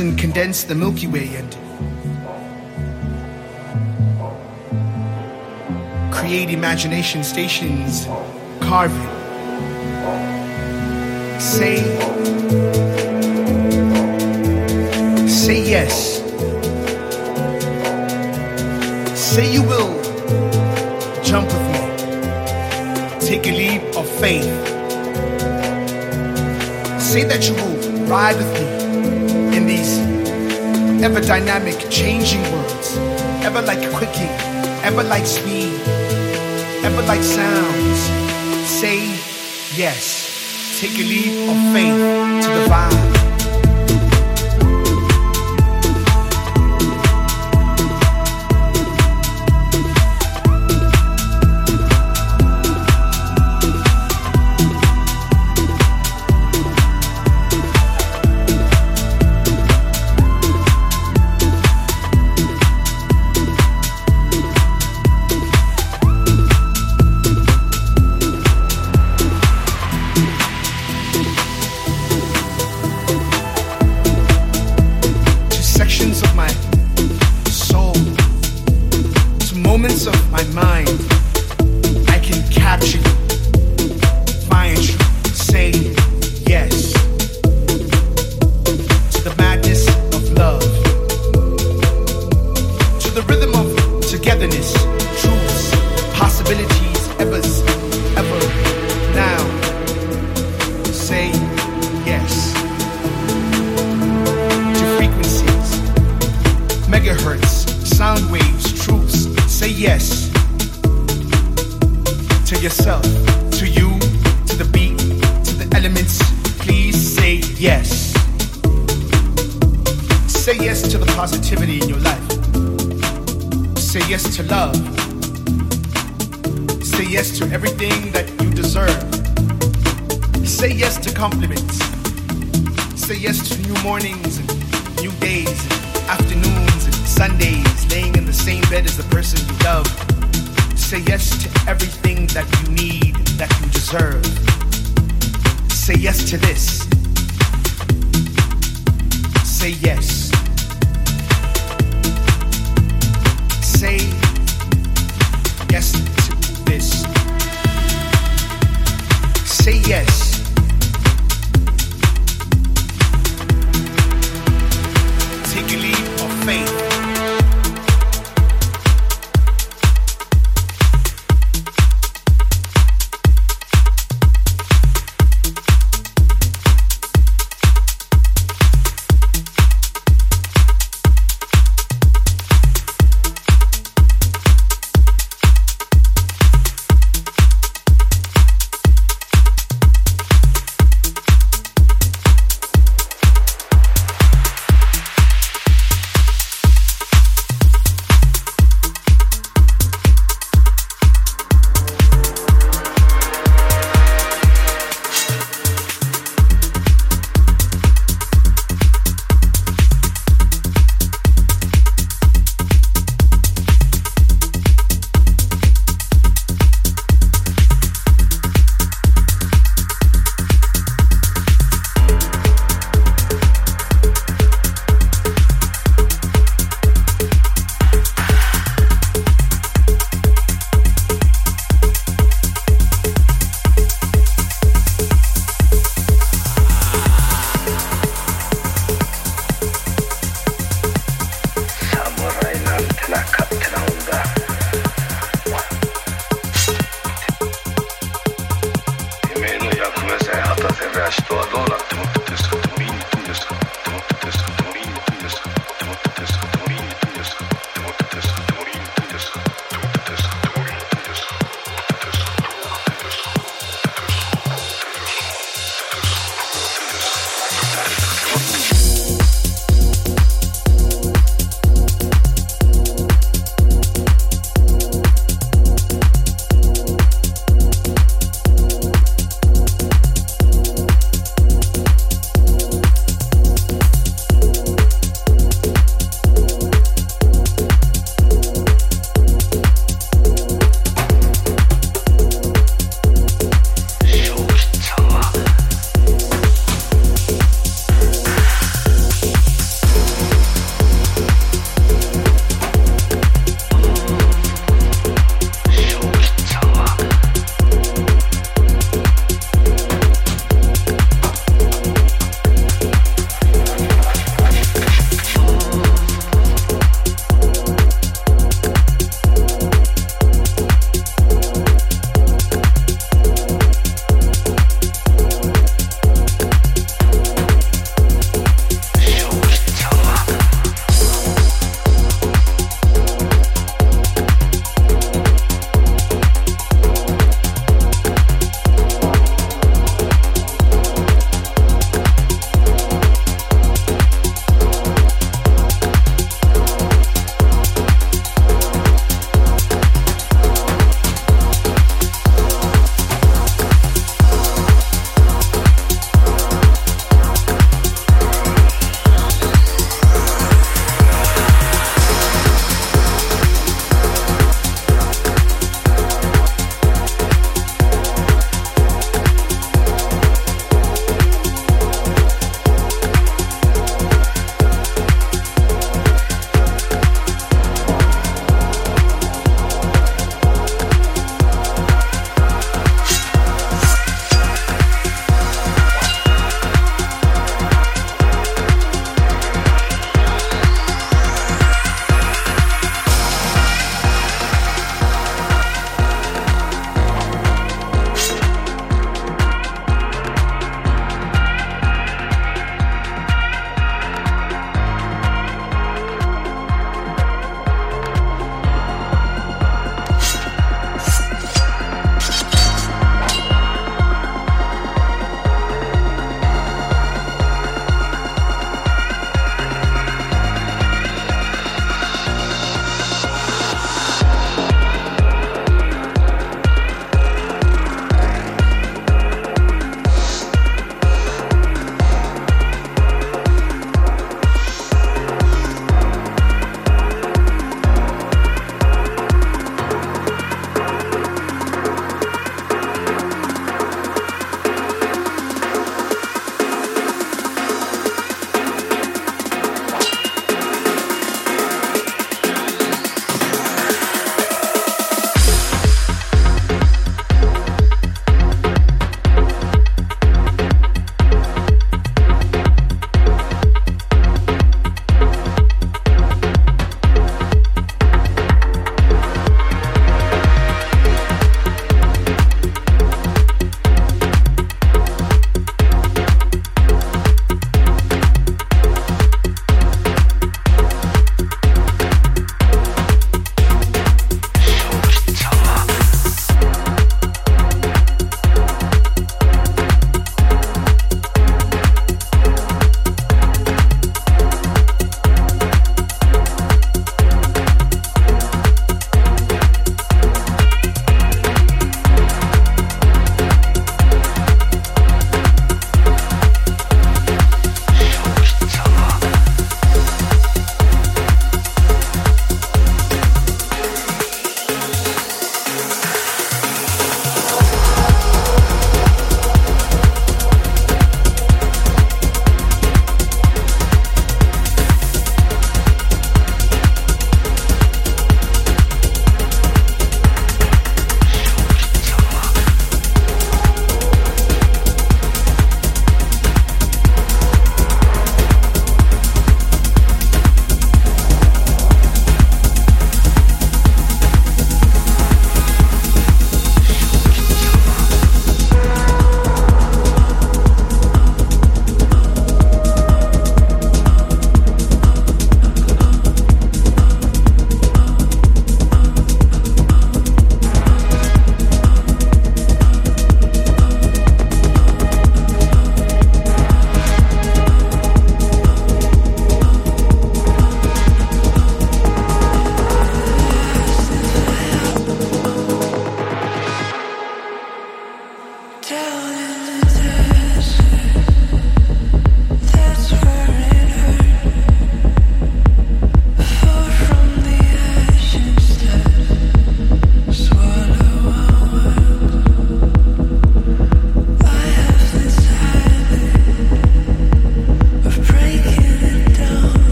and condense the Milky Way and create imagination stations, carving, say, say yes, say you will, jump with me, take a leap of faith, say that you will ride with me these ever dynamic, changing words, ever like quickie, ever like speed, ever like sounds. Say yes, take a leap of faith to the vibe.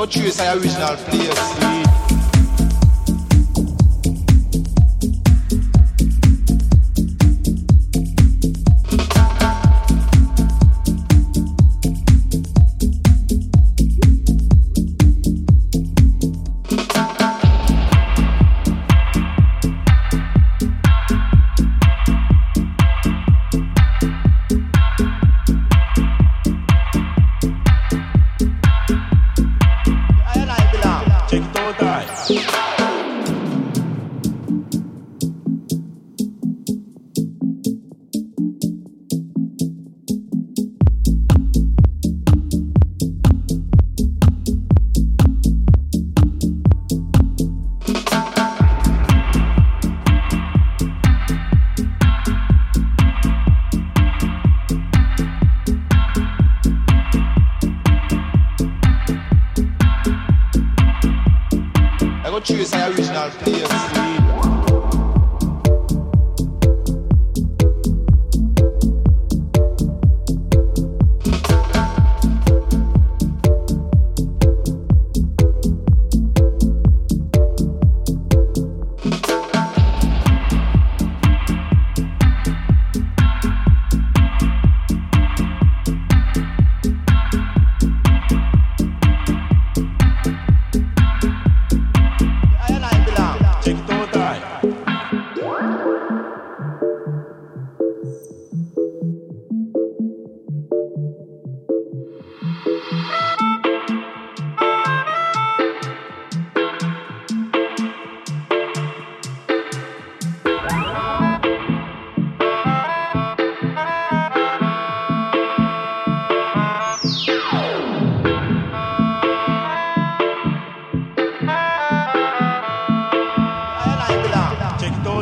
Got choose the original place.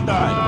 die.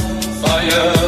fire.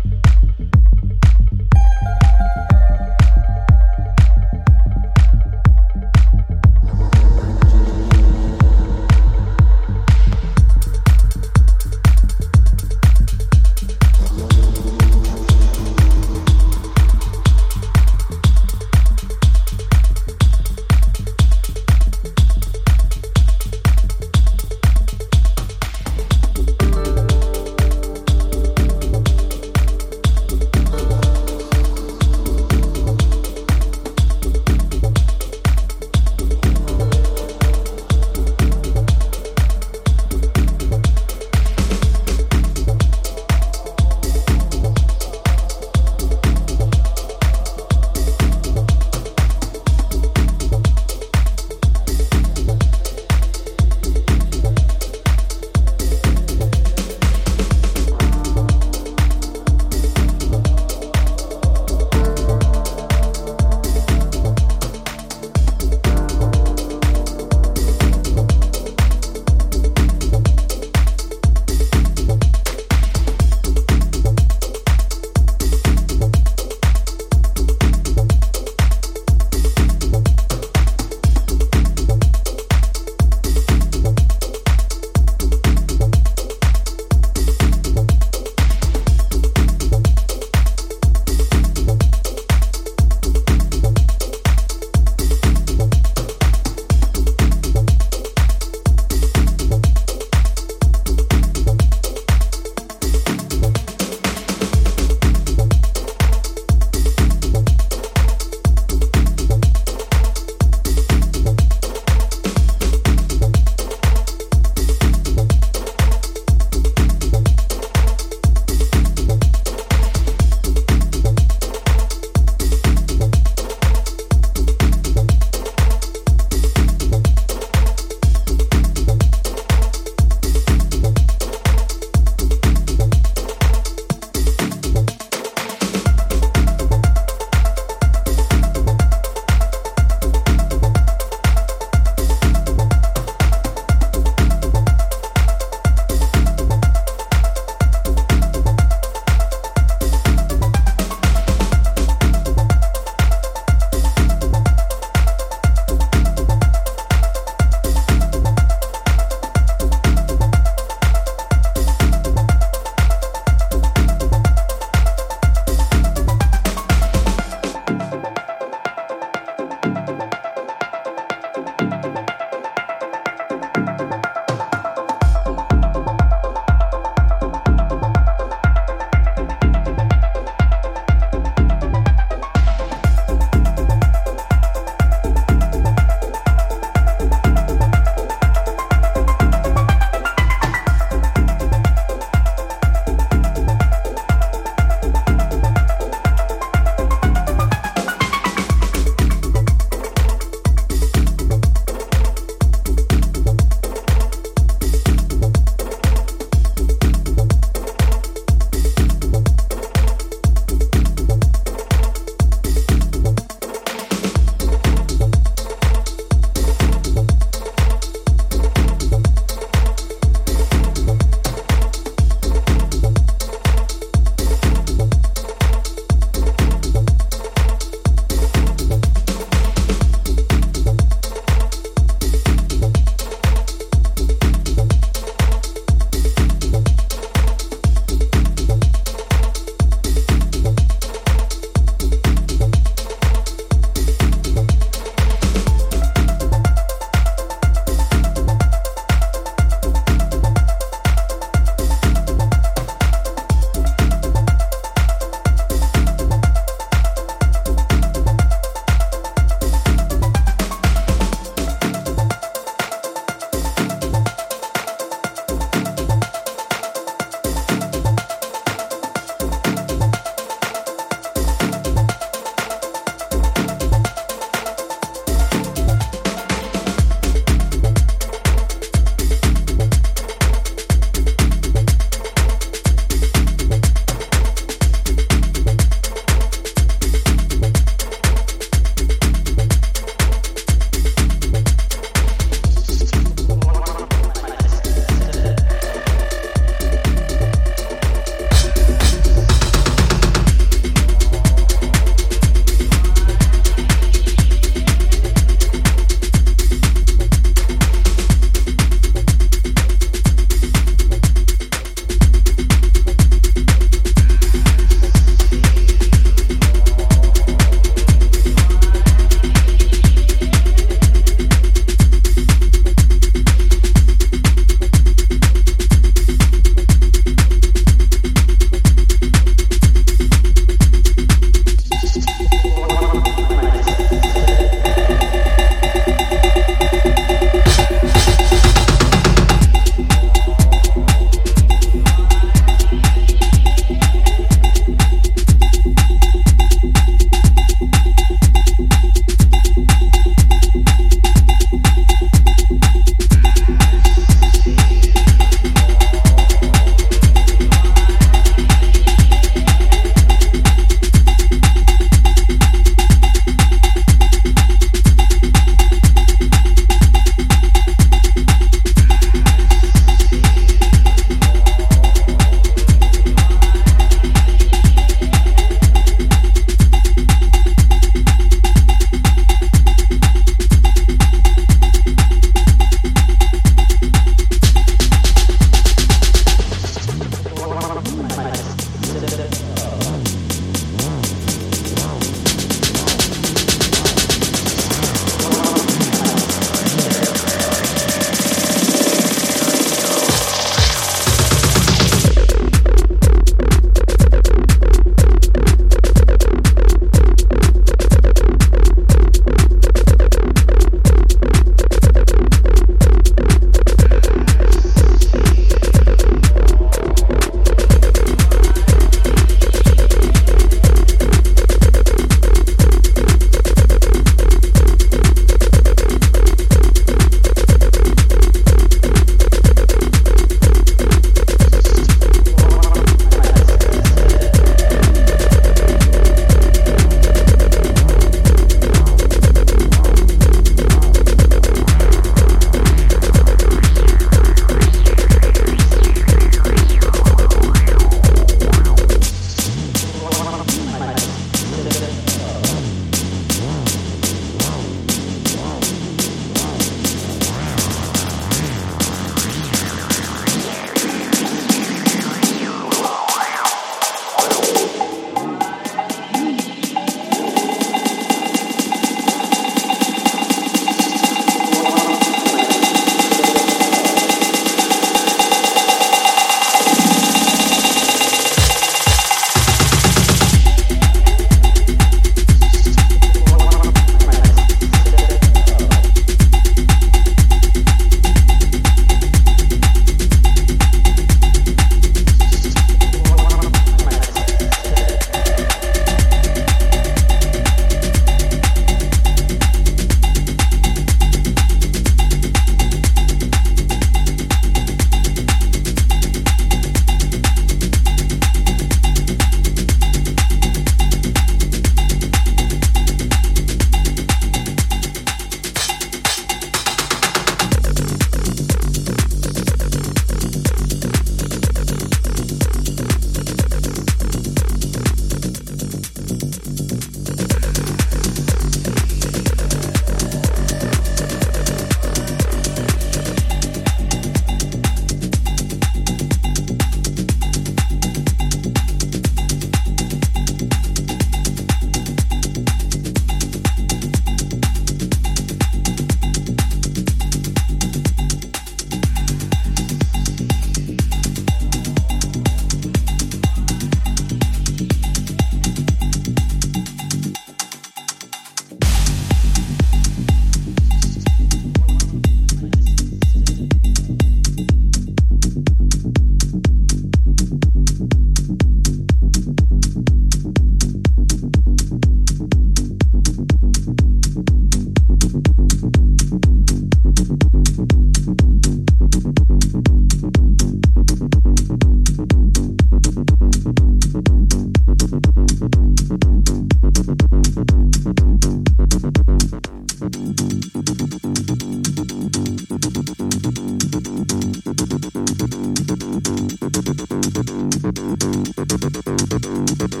Oh,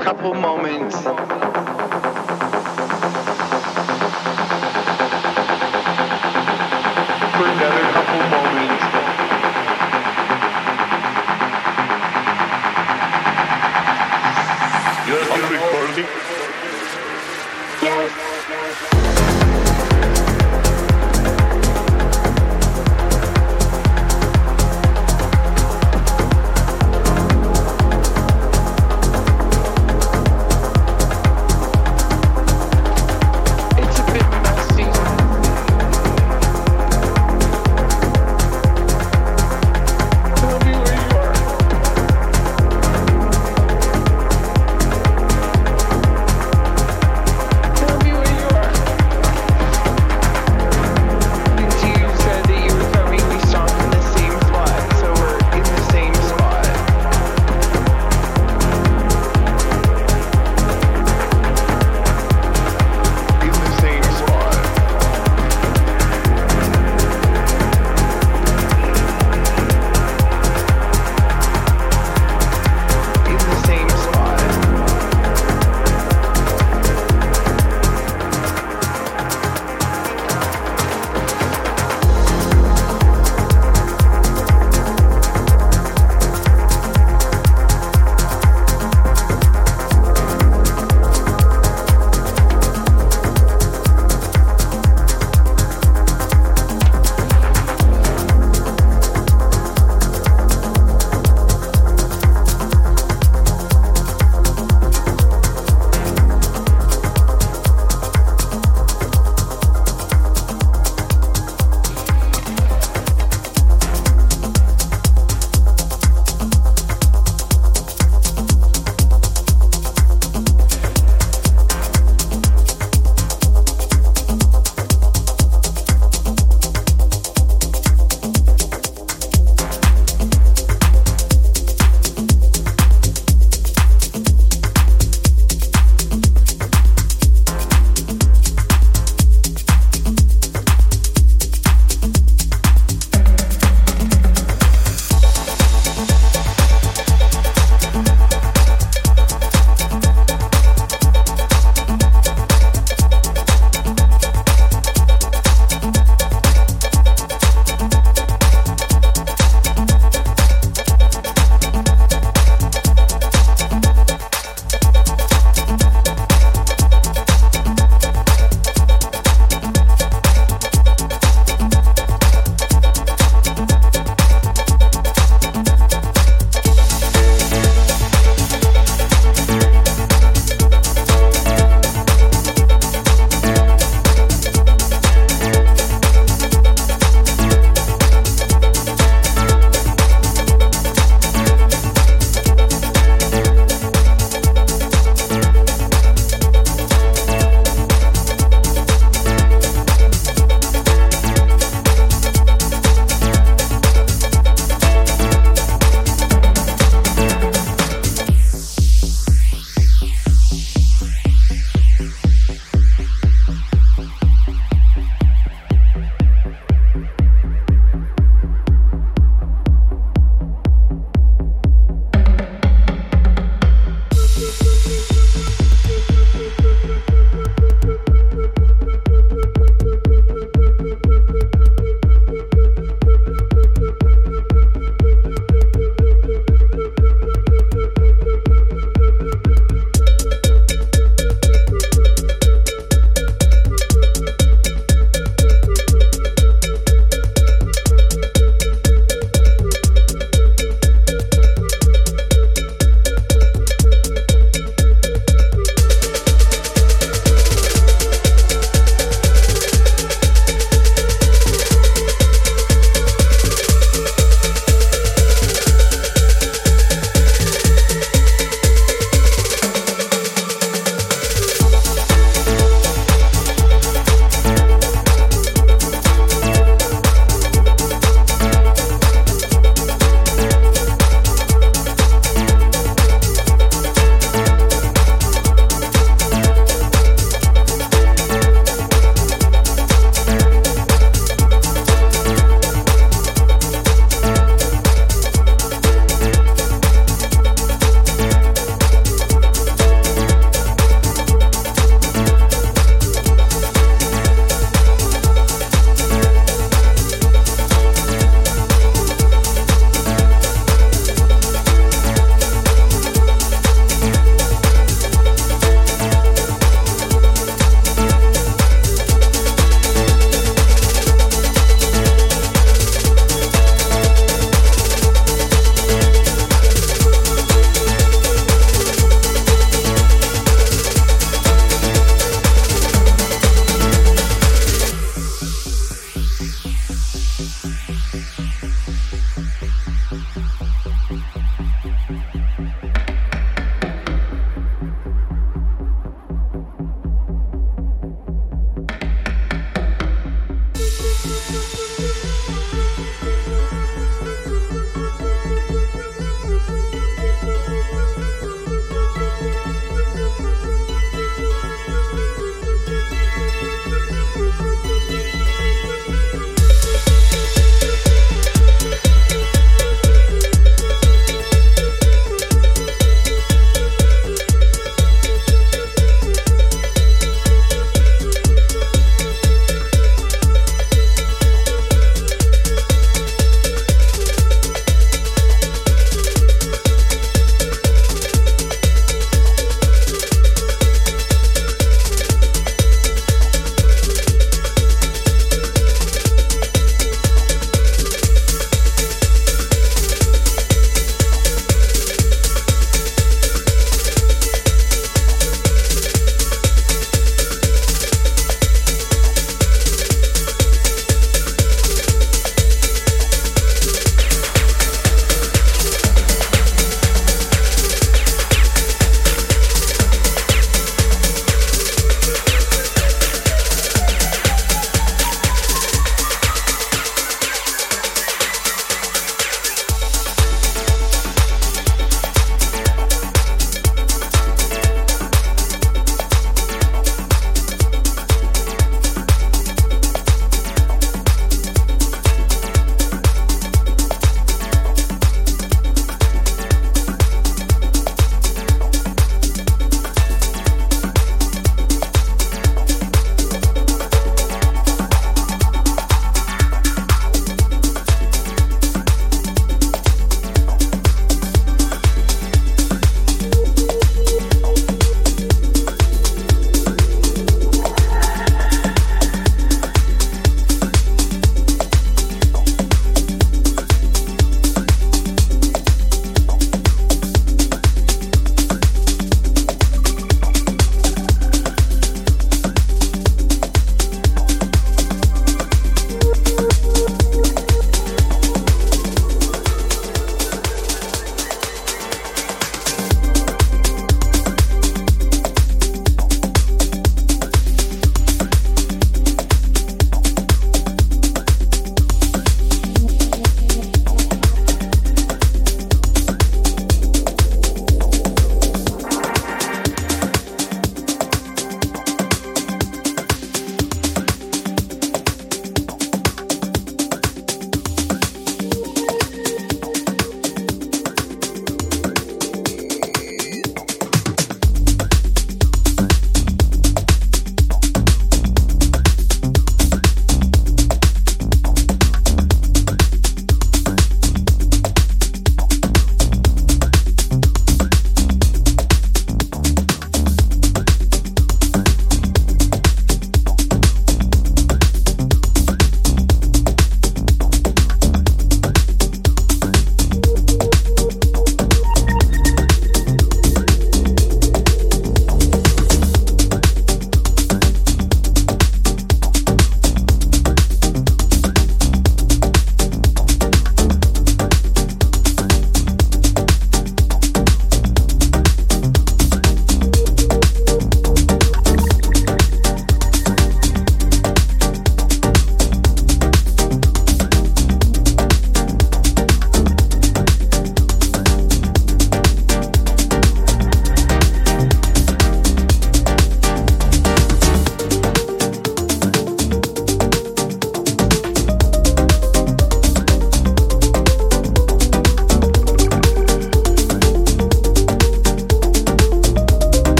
couple moments.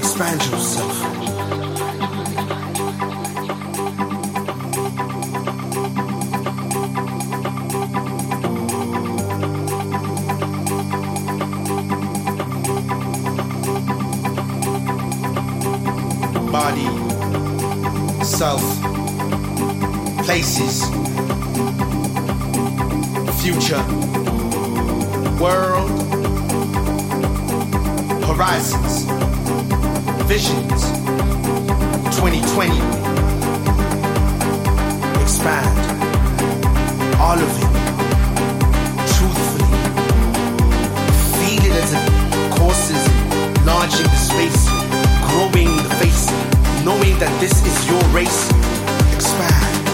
expand yourself. Body, self, places, future, world, horizons visions. 2020. Expand. All of it. Truthfully. Feel it as it courses, enlarging the space, growing the face, knowing that this is your race. Expand.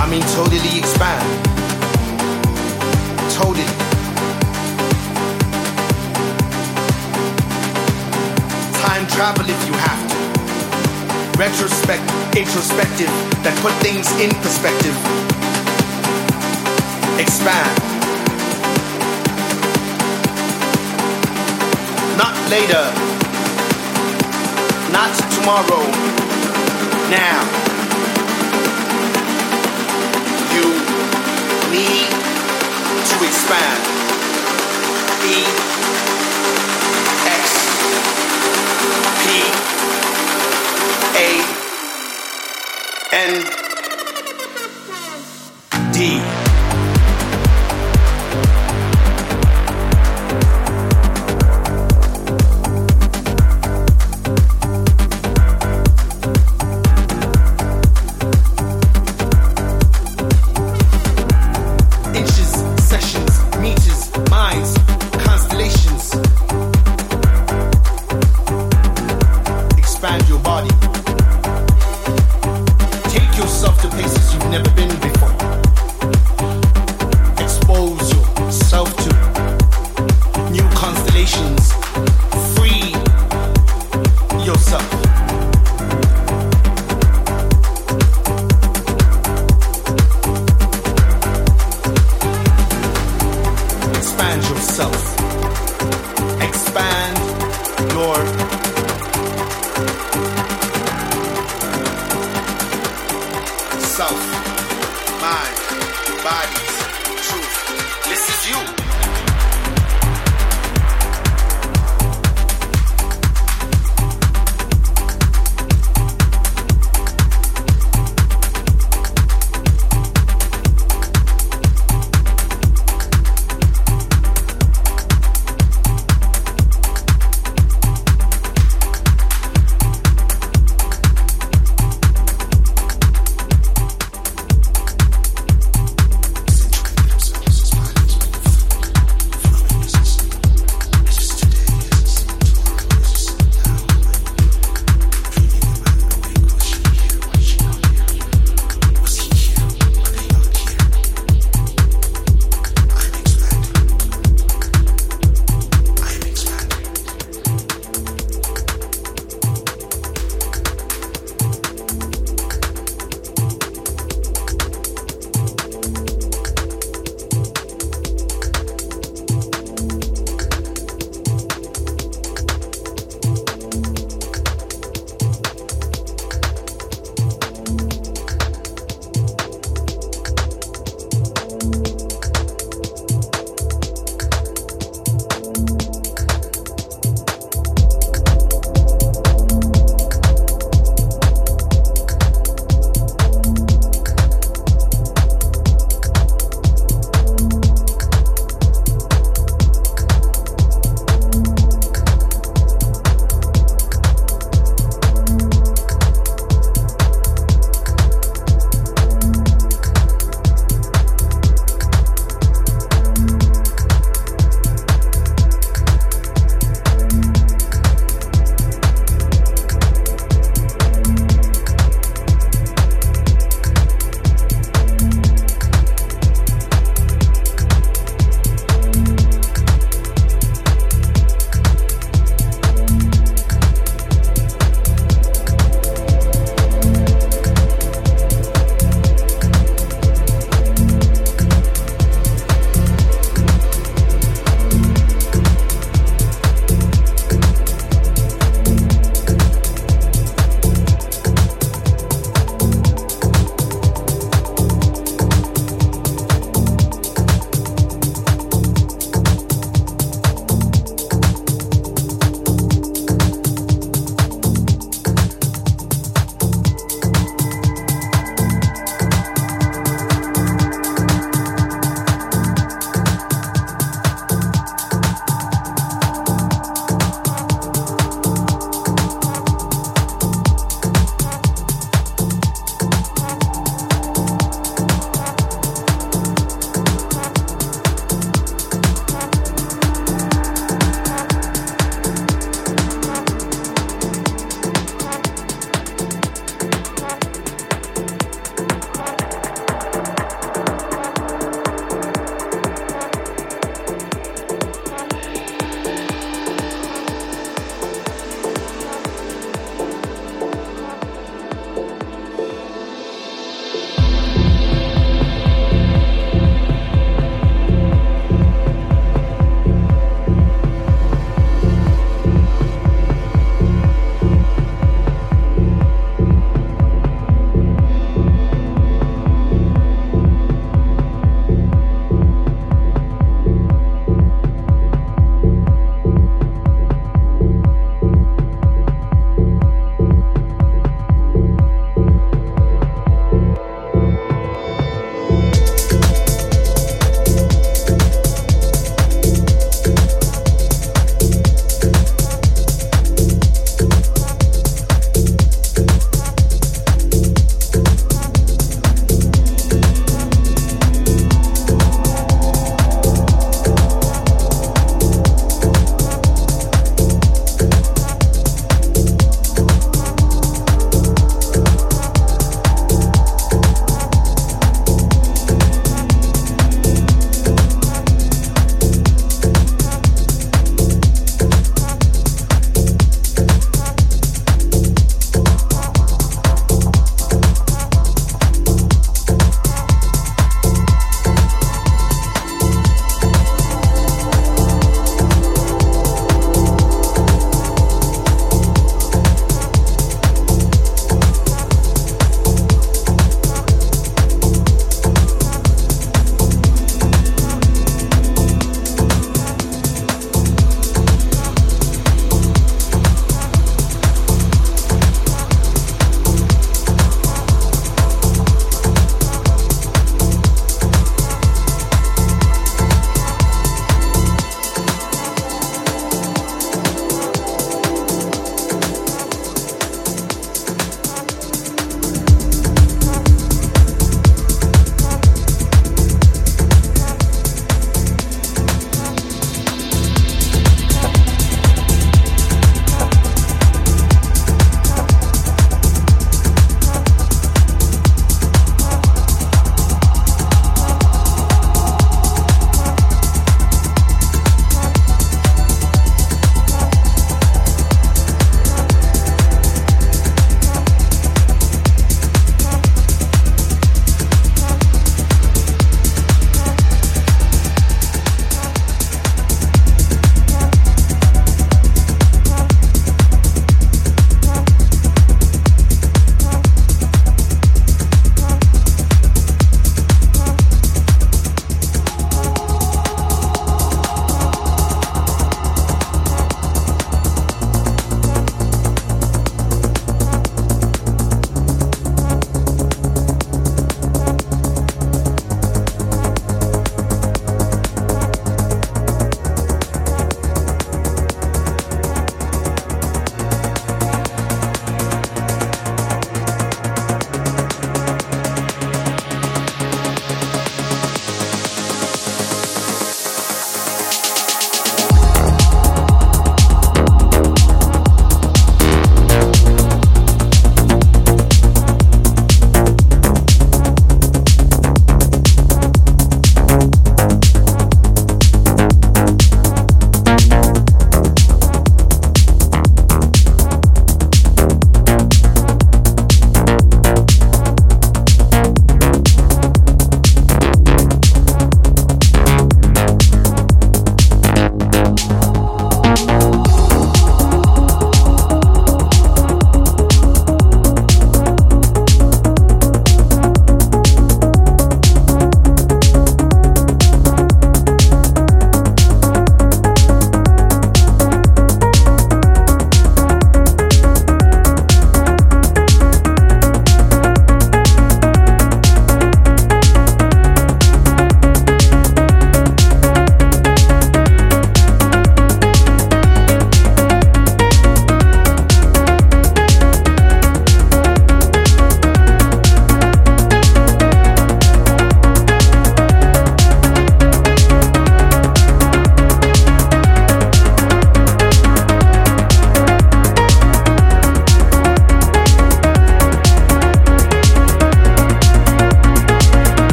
I mean, totally expand. travel if you have to. Retrospect, introspective, that put things in perspective. Expand. Not later. Not tomorrow. Now. You need to expand. and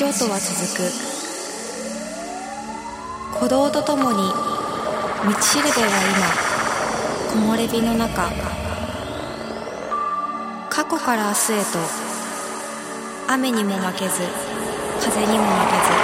足音は続く。鼓動とともに道しるべは今木漏れ日の中過去から明日へと雨にも負けず風にも負けず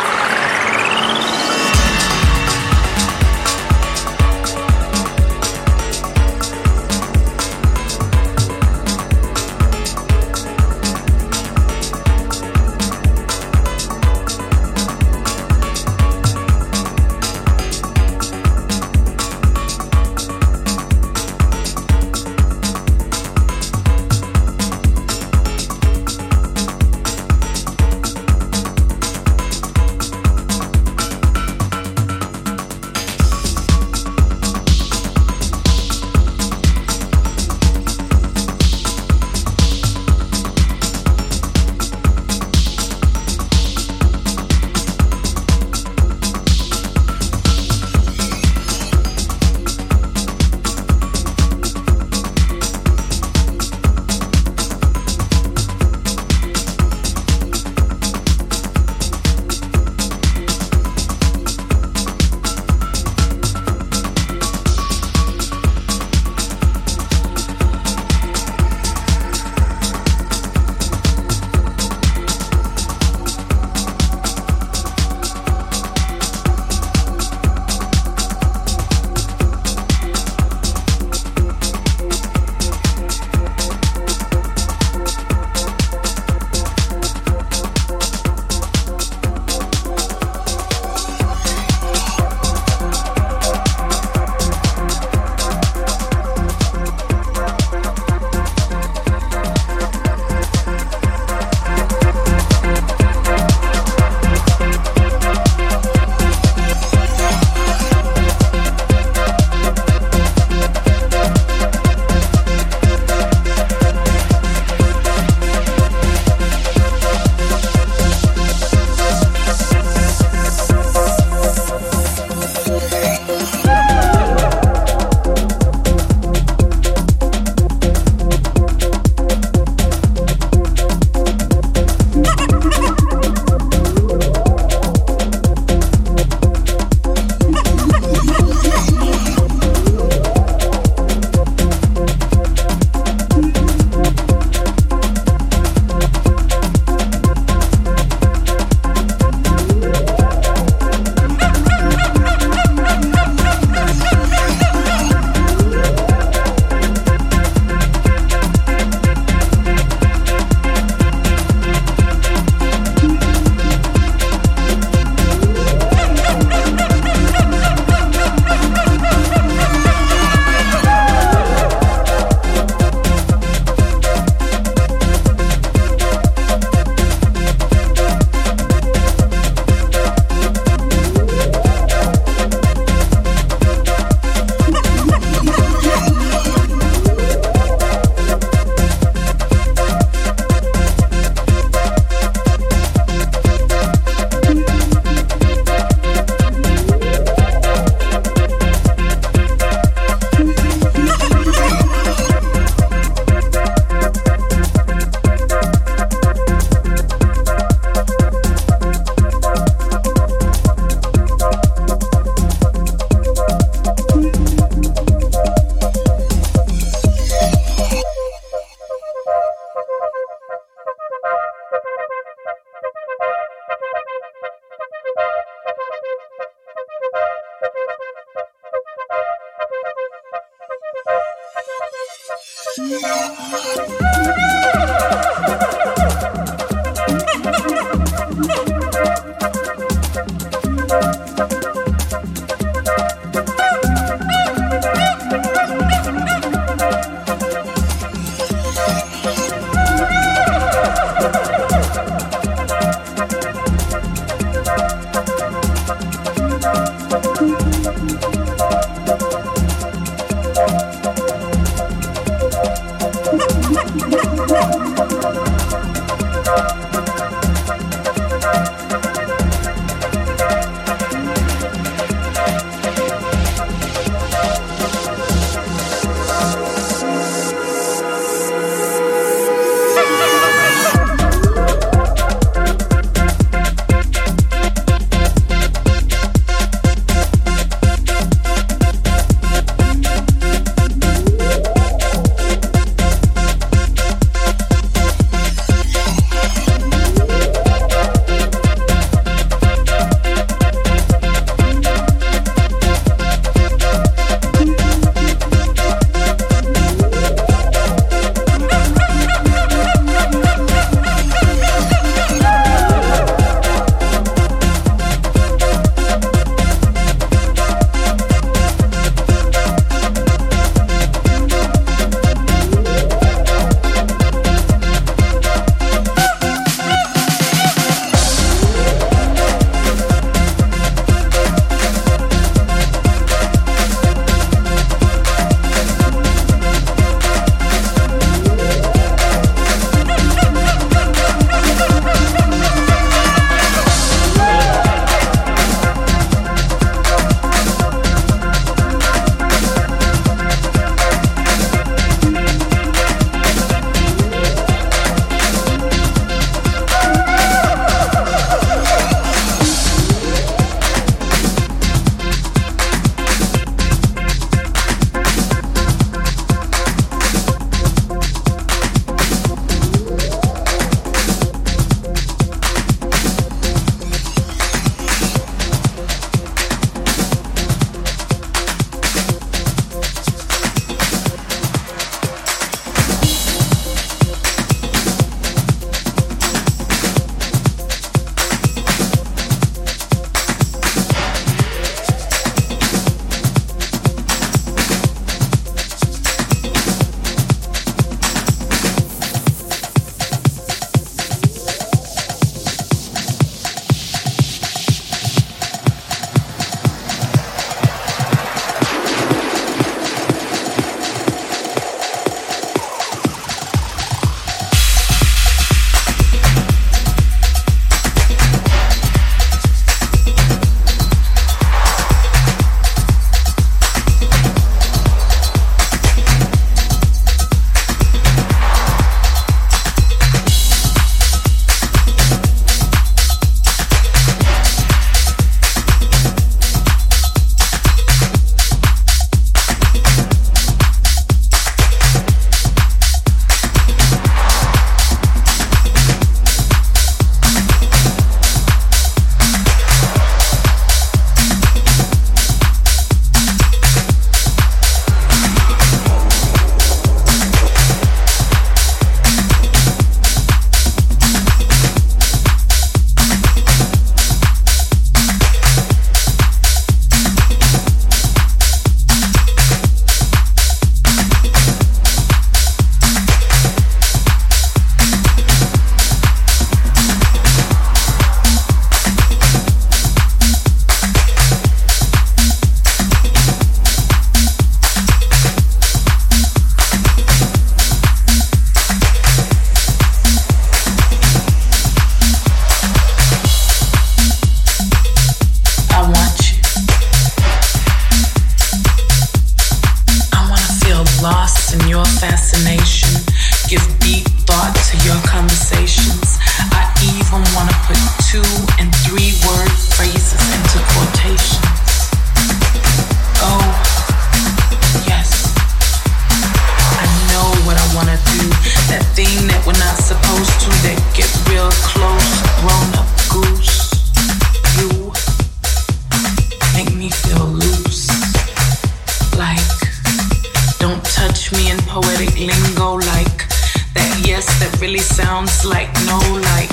me in poetic lingo like that yes that really sounds like no like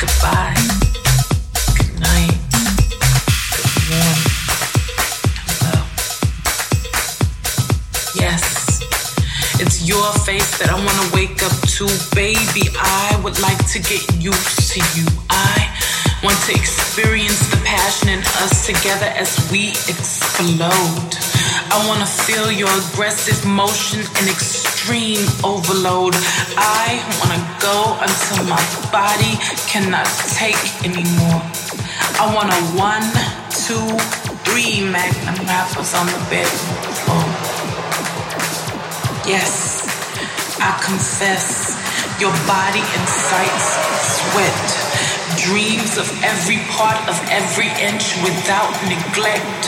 goodbye good morning. Hello. Yes. It's your face that I wanna wake up to baby. I would like to get used to you. I want to experience the passion in us together as we explode I wanna feel your aggressive motion and extreme overload. I wanna go until my body cannot take anymore. I want a one, two, three magnum wrappers on the bed. floor. Yes, I confess, your body incites sweat, dreams of every part of every inch without neglect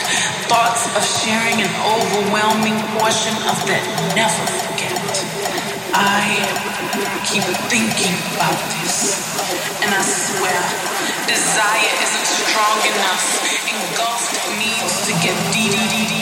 thoughts of sharing an overwhelming portion of that never forget. I keep thinking about this, and I swear, desire isn't strong enough, engulfed needs to get deep.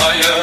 hesitate